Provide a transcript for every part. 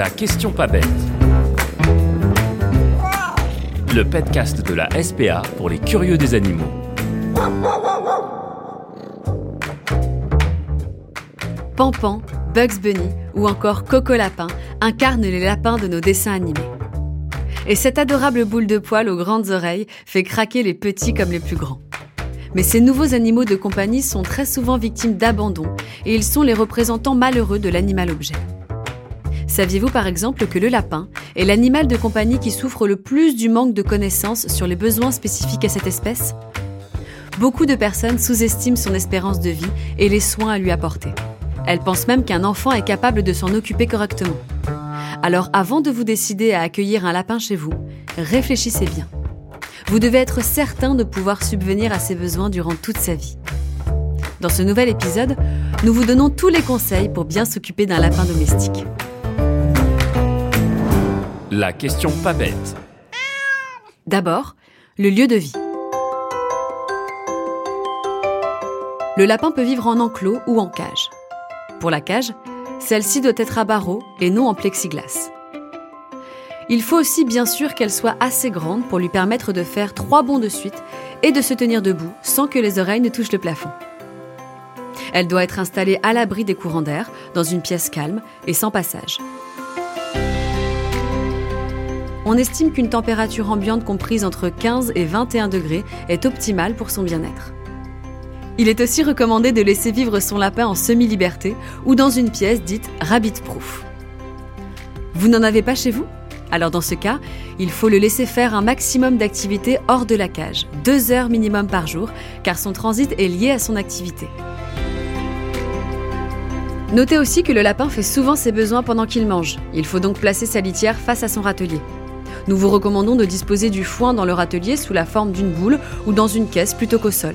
La question pas bête. Le podcast de la SPA pour les curieux des animaux. Pampan, Bugs Bunny ou encore Coco Lapin incarnent les lapins de nos dessins animés. Et cette adorable boule de poils aux grandes oreilles fait craquer les petits comme les plus grands. Mais ces nouveaux animaux de compagnie sont très souvent victimes d'abandon et ils sont les représentants malheureux de l'animal objet. Saviez-vous par exemple que le lapin est l'animal de compagnie qui souffre le plus du manque de connaissances sur les besoins spécifiques à cette espèce? Beaucoup de personnes sous-estiment son espérance de vie et les soins à lui apporter. Elles pensent même qu'un enfant est capable de s'en occuper correctement. Alors avant de vous décider à accueillir un lapin chez vous, réfléchissez bien. Vous devez être certain de pouvoir subvenir à ses besoins durant toute sa vie. Dans ce nouvel épisode, nous vous donnons tous les conseils pour bien s'occuper d'un lapin domestique. La question pas bête. D'abord, le lieu de vie. Le lapin peut vivre en enclos ou en cage. Pour la cage, celle-ci doit être à barreaux et non en plexiglas. Il faut aussi bien sûr qu'elle soit assez grande pour lui permettre de faire trois bonds de suite et de se tenir debout sans que les oreilles ne touchent le plafond. Elle doit être installée à l'abri des courants d'air, dans une pièce calme et sans passage. On estime qu'une température ambiante comprise entre 15 et 21 degrés est optimale pour son bien-être. Il est aussi recommandé de laisser vivre son lapin en semi-liberté ou dans une pièce dite rabbit-proof. Vous n'en avez pas chez vous? Alors dans ce cas, il faut le laisser faire un maximum d'activité hors de la cage, deux heures minimum par jour, car son transit est lié à son activité. Notez aussi que le lapin fait souvent ses besoins pendant qu'il mange. Il faut donc placer sa litière face à son râtelier. Nous vous recommandons de disposer du foin dans le râtelier sous la forme d'une boule ou dans une caisse plutôt qu'au sol.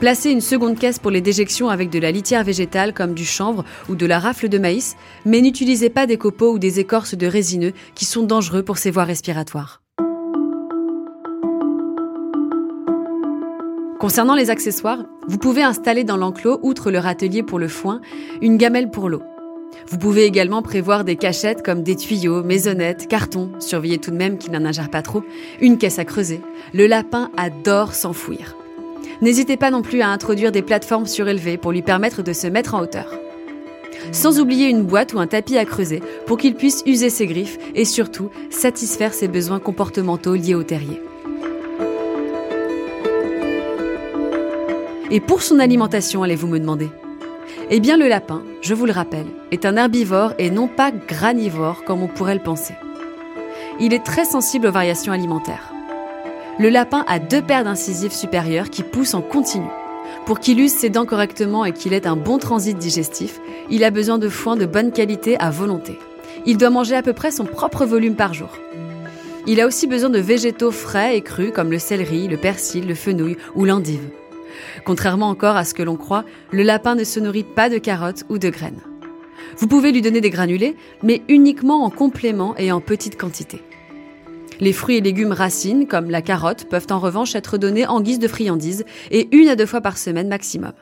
Placez une seconde caisse pour les déjections avec de la litière végétale comme du chanvre ou de la rafle de maïs, mais n'utilisez pas des copeaux ou des écorces de résineux qui sont dangereux pour ses voies respiratoires. Concernant les accessoires, vous pouvez installer dans l'enclos, outre le râtelier pour le foin, une gamelle pour l'eau. Vous pouvez également prévoir des cachettes comme des tuyaux, maisonnettes, cartons, surveillez tout de même qu'il n'en ingère pas trop, une caisse à creuser. Le lapin adore s'enfouir. N'hésitez pas non plus à introduire des plateformes surélevées pour lui permettre de se mettre en hauteur. Sans oublier une boîte ou un tapis à creuser pour qu'il puisse user ses griffes et surtout satisfaire ses besoins comportementaux liés au terrier. Et pour son alimentation, allez-vous me demander? Eh bien le lapin, je vous le rappelle, est un herbivore et non pas granivore comme on pourrait le penser. Il est très sensible aux variations alimentaires le lapin a deux paires d'incisives supérieures qui poussent en continu. Pour qu'il use ses dents correctement et qu'il ait un bon transit digestif, il a besoin de foin de bonne qualité à volonté. Il doit manger à peu près son propre volume par jour. Il a aussi besoin de végétaux frais et crus comme le céleri, le persil, le fenouil ou l'endive. Contrairement encore à ce que l'on croit, le lapin ne se nourrit pas de carottes ou de graines. Vous pouvez lui donner des granulés, mais uniquement en complément et en petite quantité. Les fruits et légumes racines, comme la carotte, peuvent en revanche être donnés en guise de friandises et une à deux fois par semaine maximum.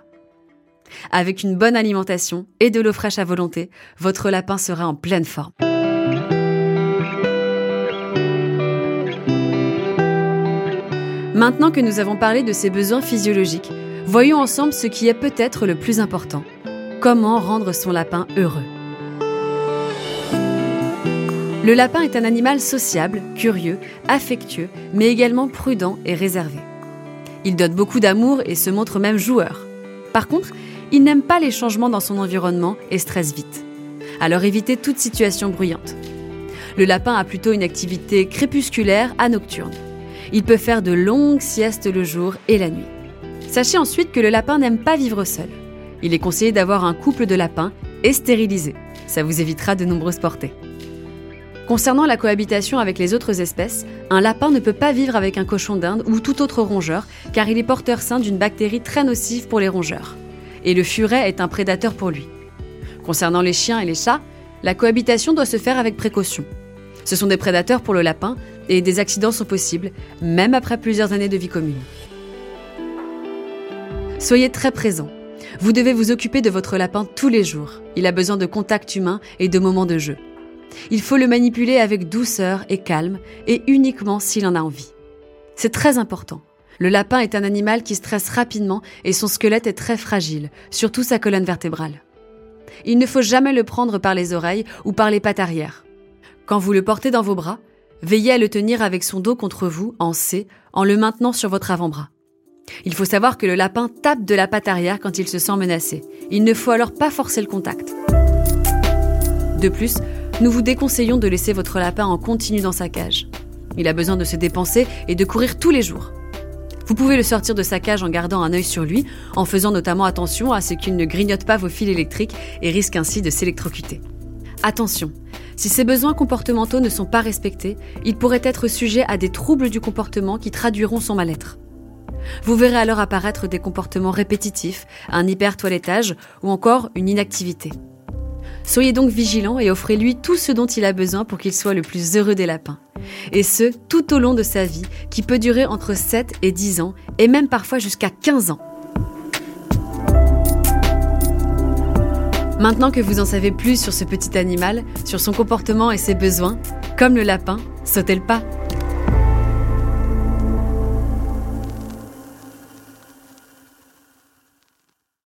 Avec une bonne alimentation et de l'eau fraîche à volonté, votre lapin sera en pleine forme. Maintenant que nous avons parlé de ses besoins physiologiques, voyons ensemble ce qui est peut-être le plus important. Comment rendre son lapin heureux? Le lapin est un animal sociable, curieux, affectueux, mais également prudent et réservé. Il donne beaucoup d'amour et se montre même joueur. Par contre, il n'aime pas les changements dans son environnement et stresse vite. Alors évitez toute situation bruyante. Le lapin a plutôt une activité crépusculaire à nocturne. Il peut faire de longues siestes le jour et la nuit. Sachez ensuite que le lapin n'aime pas vivre seul. Il est conseillé d'avoir un couple de lapins et stérilisé. Ça vous évitera de nombreuses portées. Concernant la cohabitation avec les autres espèces, un lapin ne peut pas vivre avec un cochon d'Inde ou tout autre rongeur car il est porteur sain d'une bactérie très nocive pour les rongeurs. Et le furet est un prédateur pour lui. Concernant les chiens et les chats, la cohabitation doit se faire avec précaution. Ce sont des prédateurs pour le lapin et des accidents sont possibles, même après plusieurs années de vie commune. Soyez très présent. Vous devez vous occuper de votre lapin tous les jours. Il a besoin de contact humain et de moments de jeu. Il faut le manipuler avec douceur et calme, et uniquement s'il en a envie. C'est très important. Le lapin est un animal qui stresse rapidement et son squelette est très fragile, surtout sa colonne vertébrale. Il ne faut jamais le prendre par les oreilles ou par les pattes arrière. Quand vous le portez dans vos bras, veillez à le tenir avec son dos contre vous, en C, en le maintenant sur votre avant-bras. Il faut savoir que le lapin tape de la patte arrière quand il se sent menacé. Il ne faut alors pas forcer le contact. De plus, nous vous déconseillons de laisser votre lapin en continu dans sa cage. Il a besoin de se dépenser et de courir tous les jours. Vous pouvez le sortir de sa cage en gardant un œil sur lui, en faisant notamment attention à ce qu'il ne grignote pas vos fils électriques et risque ainsi de s'électrocuter. Attention, si ses besoins comportementaux ne sont pas respectés, il pourrait être sujet à des troubles du comportement qui traduiront son mal-être. Vous verrez alors apparaître des comportements répétitifs, un hyper-toilettage ou encore une inactivité. Soyez donc vigilant et offrez-lui tout ce dont il a besoin pour qu'il soit le plus heureux des lapins. Et ce, tout au long de sa vie, qui peut durer entre 7 et 10 ans, et même parfois jusqu'à 15 ans. Maintenant que vous en savez plus sur ce petit animal, sur son comportement et ses besoins, comme le lapin, sautez le pas